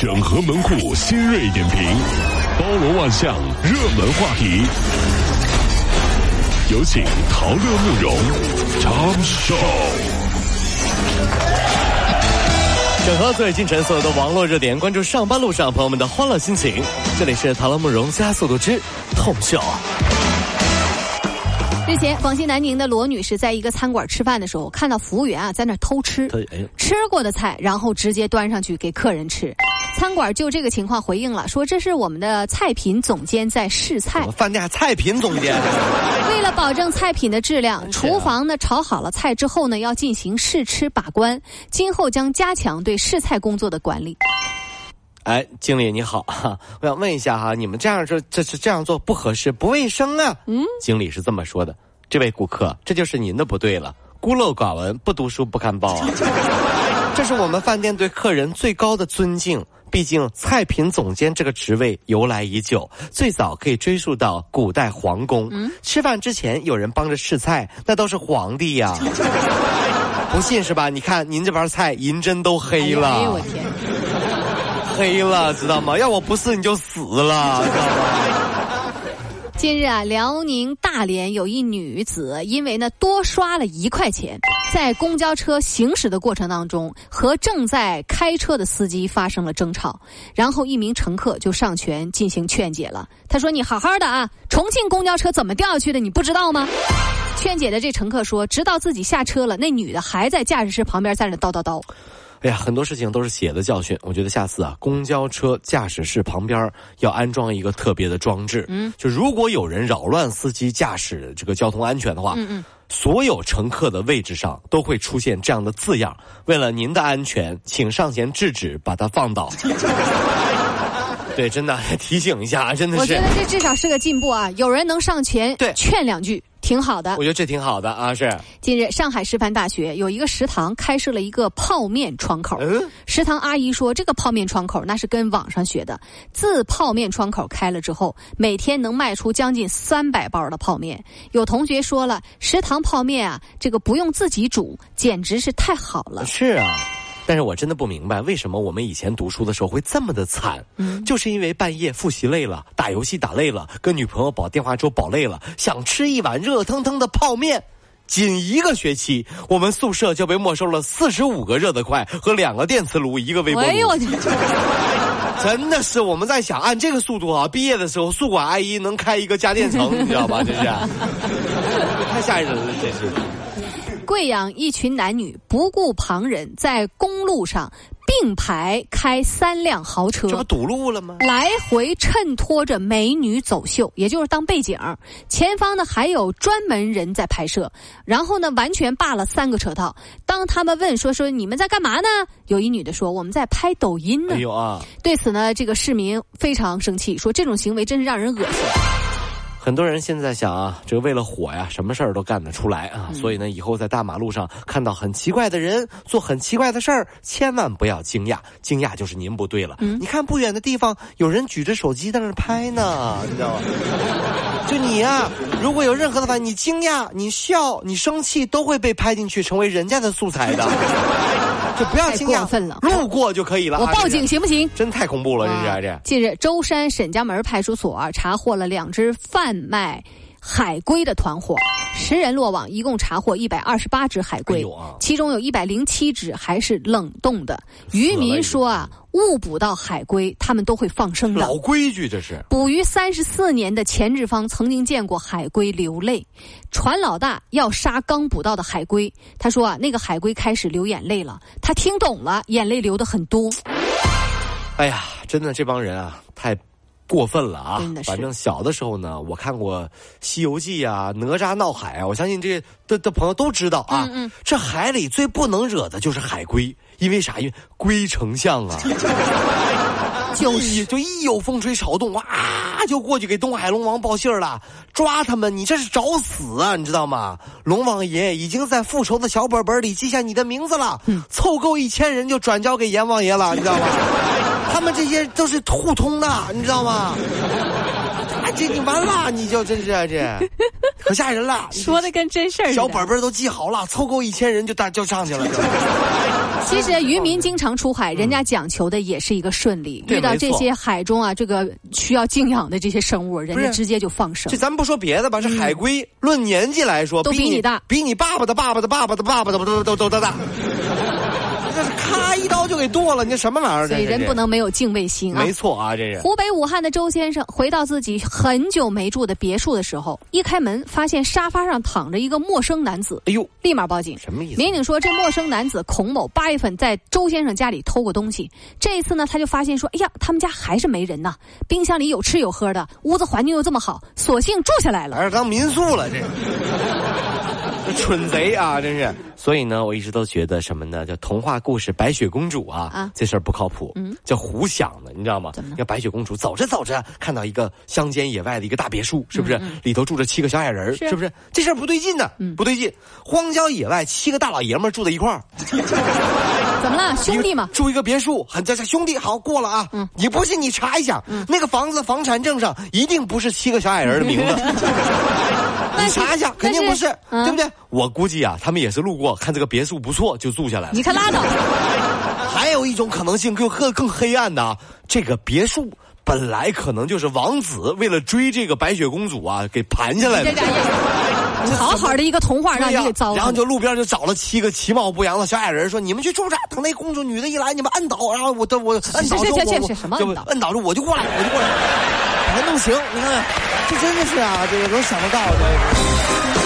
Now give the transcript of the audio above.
整合门户新锐点评，包罗万象，热门话题。有请陶乐慕容长寿。整合最近晨所有的网络热点，关注上班路上朋友们的欢乐心情。这里是陶乐慕容加速度之痛秀。日前，广西南宁的罗女士在一个餐馆吃饭的时候，看到服务员啊在那偷吃，吃过的菜，然后直接端上去给客人吃。餐馆就这个情况回应了，说这是我们的菜品总监在试菜。饭店菜品总监。为了保证菜品的质量，厨房呢炒好了菜之后呢，要进行试吃把关，今后将加强对试菜工作的管理。哎，经理你好，我想问一下哈，你们这样这这是这样做不合适，不卫生啊。嗯，经理是这么说的。这位顾客，这就是您的不对了，孤陋寡闻，不读书不看报啊。这是我们饭店对客人最高的尊敬，毕竟菜品总监这个职位由来已久，最早可以追溯到古代皇宫。嗯，吃饭之前有人帮着试菜，那都是皇帝呀。不信是吧？你看您这盘菜银针都黑了。哎呦我天！黑了，知道吗？要我不是你就死了，知道吗？近日啊，辽宁大连有一女子因为呢多刷了一块钱，在公交车行驶的过程当中和正在开车的司机发生了争吵，然后一名乘客就上前进行劝解了。他说：“你好好的啊，重庆公交车怎么掉下去的？你不知道吗？”劝解的这乘客说：“直到自己下车了，那女的还在驾驶室旁边在那叨叨叨。”哎呀，很多事情都是血的教训。我觉得下次啊，公交车驾驶室旁边要安装一个特别的装置。嗯，就如果有人扰乱司机驾驶这个交通安全的话，嗯嗯，所有乘客的位置上都会出现这样的字样：为了您的安全，请上前制止，把它放倒。对，真的提醒一下，真的是。我觉得这至少是个进步啊！有人能上前对劝两句。挺好的，我觉得这挺好的啊！是近日，上海师范大学有一个食堂开设了一个泡面窗口。嗯，食堂阿姨说，这个泡面窗口那是跟网上学的。自泡面窗口开了之后，每天能卖出将近三百包的泡面。有同学说了，食堂泡面啊，这个不用自己煮，简直是太好了。是啊。但是我真的不明白，为什么我们以前读书的时候会这么的惨？嗯，就是因为半夜复习累了，打游戏打累了，跟女朋友煲电话粥煲累了，想吃一碗热腾腾的泡面。仅一个学期，我们宿舍就被没收了四十五个热得快和两个电磁炉，一个微波炉。哎呦我去！真的是我们在想，按这个速度啊，毕业的时候宿管阿姨能开一个家电城，你知道吧？这是太吓人了，这是。贵阳一群男女不顾旁人，在公路上并排开三辆豪车，这不堵路了吗？来回衬托着美女走秀，也就是当背景。前方呢还有专门人在拍摄，然后呢完全霸了三个车道。当他们问说说你们在干嘛呢？有一女的说我们在拍抖音呢。哎呦啊！对此呢，这个市民非常生气，说这种行为真是让人恶心。很多人现在想啊，这个为了火呀，什么事儿都干得出来啊。所以呢，以后在大马路上看到很奇怪的人做很奇怪的事儿，千万不要惊讶，惊讶就是您不对了。你看不远的地方有人举着手机在那拍呢，你知道吗？就你呀，如果有任何的反应，你惊讶、你笑、你生气，都会被拍进去，成为人家的素材的。就不要惊讶，路过就可以了。我报警行不行？真太恐怖了，这是这。近日，舟山沈家门派出所查获了两只贩卖海龟的团伙，十人落网，一共查获一百二十八只海龟，其中有一百零七只还是冷冻的。渔民说啊。误捕到海龟，他们都会放生的。老规矩，这是捕鱼三十四年的钱志芳曾经见过海龟流泪。船老大要杀刚捕到的海龟，他说啊，那个海龟开始流眼泪了。他听懂了，眼泪流的很多。哎呀，真的这帮人啊，太过分了啊！反正小的时候呢，我看过《西游记》啊，《哪吒闹海》啊，我相信这些的的朋友都知道啊。嗯嗯。这海里最不能惹的就是海龟。因为啥？因为龟丞相啊，就一就一有风吹草动，哇，就过去给东海龙王报信了，抓他们！你这是找死啊！你知道吗？龙王爷已经在复仇的小本本里记下你的名字了，凑够一千人就转交给阎王爷了，你知道吗？他们这些都是互通的，你知道吗？这你完了，你就真是啊这，可吓人了。说的跟真事儿小本本都记好了，凑够一千人就大就上去了。其实渔民经常出海，人家讲求的也是一个顺利。遇到这些海中啊，这个需要静养的这些生物，人家直接就放生。这咱们不说别的吧，这海龟论年纪来说，都比你大，比你爸爸的爸爸的爸爸的爸爸的都都都都大。这是咔一刀就给剁了，你什么玩意儿？所以人不能没有敬畏心啊！没错啊，这是。湖北武汉的周先生回到自己很久没住的别墅的时候，一开门发现沙发上躺着一个陌生男子。哎呦！立马报警。什么意思？民警说，这陌生男子孔某八月份在周先生家里偷过东西，这一次呢，他就发现说，哎呀，他们家还是没人呐，冰箱里有吃有喝的，屋子环境又这么好，索性住下来了。而是当民宿了这。蠢贼啊，真是！所以呢，我一直都觉得什么呢？叫童话故事《白雪公主》啊，啊，这事儿不靠谱，嗯，叫胡想的，你知道吗？怎么？要白雪公主走着走着，看到一个乡间野外的一个大别墅，是不是？里头住着七个小矮人，是不是？这事儿不对劲呢，不对劲！荒郊野外，七个大老爷们住在一块儿，怎么了？兄弟嘛，住一个别墅，很这是兄弟，好过了啊！嗯，你不信你查一下，那个房子房产证上一定不是七个小矮人的名字。你查一下，肯定不是，对不对？我估计啊，他们也是路过，看这个别墅不错，就住下来了。你看拉倒。还有一种可能性更更更黑暗的，这个别墅本来可能就是王子为了追这个白雪公主啊，给盘下来的。好好的一个童话让你给糟了。然后就路边就找了七个其貌不扬的小矮人，说：“你们去住着，等那公主女的一来，你们摁倒，然后我的我摁倒就我摁倒着我就过来，我就过来，把它弄行。你看看，这真的是啊，这个能想得到的。”